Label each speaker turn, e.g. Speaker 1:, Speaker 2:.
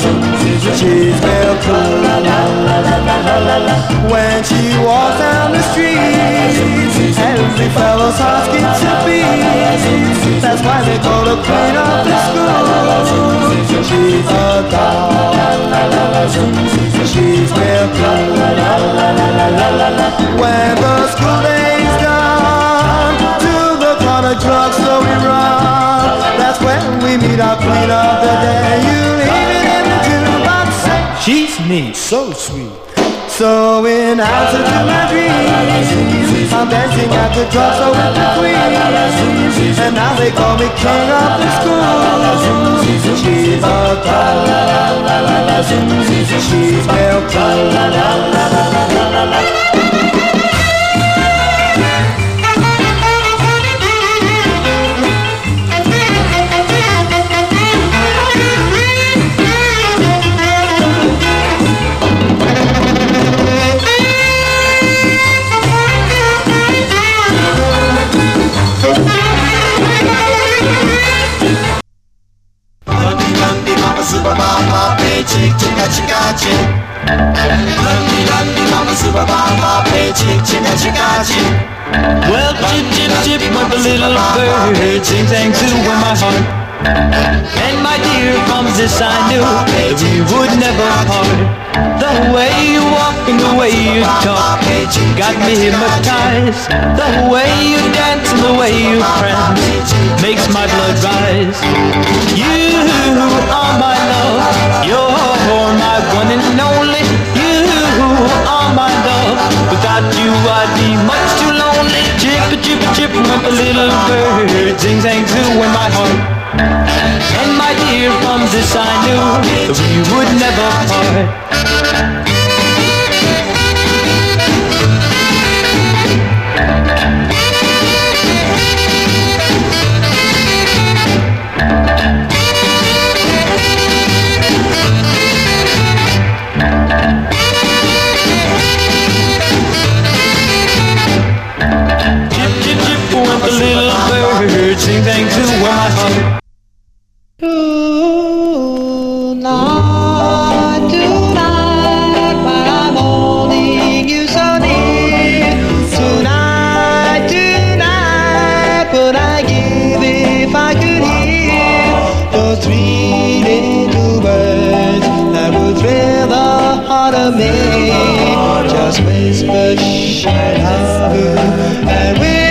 Speaker 1: She's real cool when she walks down the street. Every fellow's heart skips a beat. That's why they call her queen of the school. Neat, so sweet. So in answer to my dreams, I'm dancing at the drugstore with the queen. And now they call me king of the school. She's a doll. She's
Speaker 2: lundy mama play chicka chicka chick.
Speaker 3: Well, chip, chip, chip, the little bird, sing, sang, too, in my heart. And my dear, from this I knew that we would never part. The way you walk and the way you talk got me hypnotized. The way you dance and the way you prance makes my blood rise. You bird, sing, sang, too, in my heart. And my dear, from this I knew that we would never part.
Speaker 4: Of me? Just whisper, shh, I and will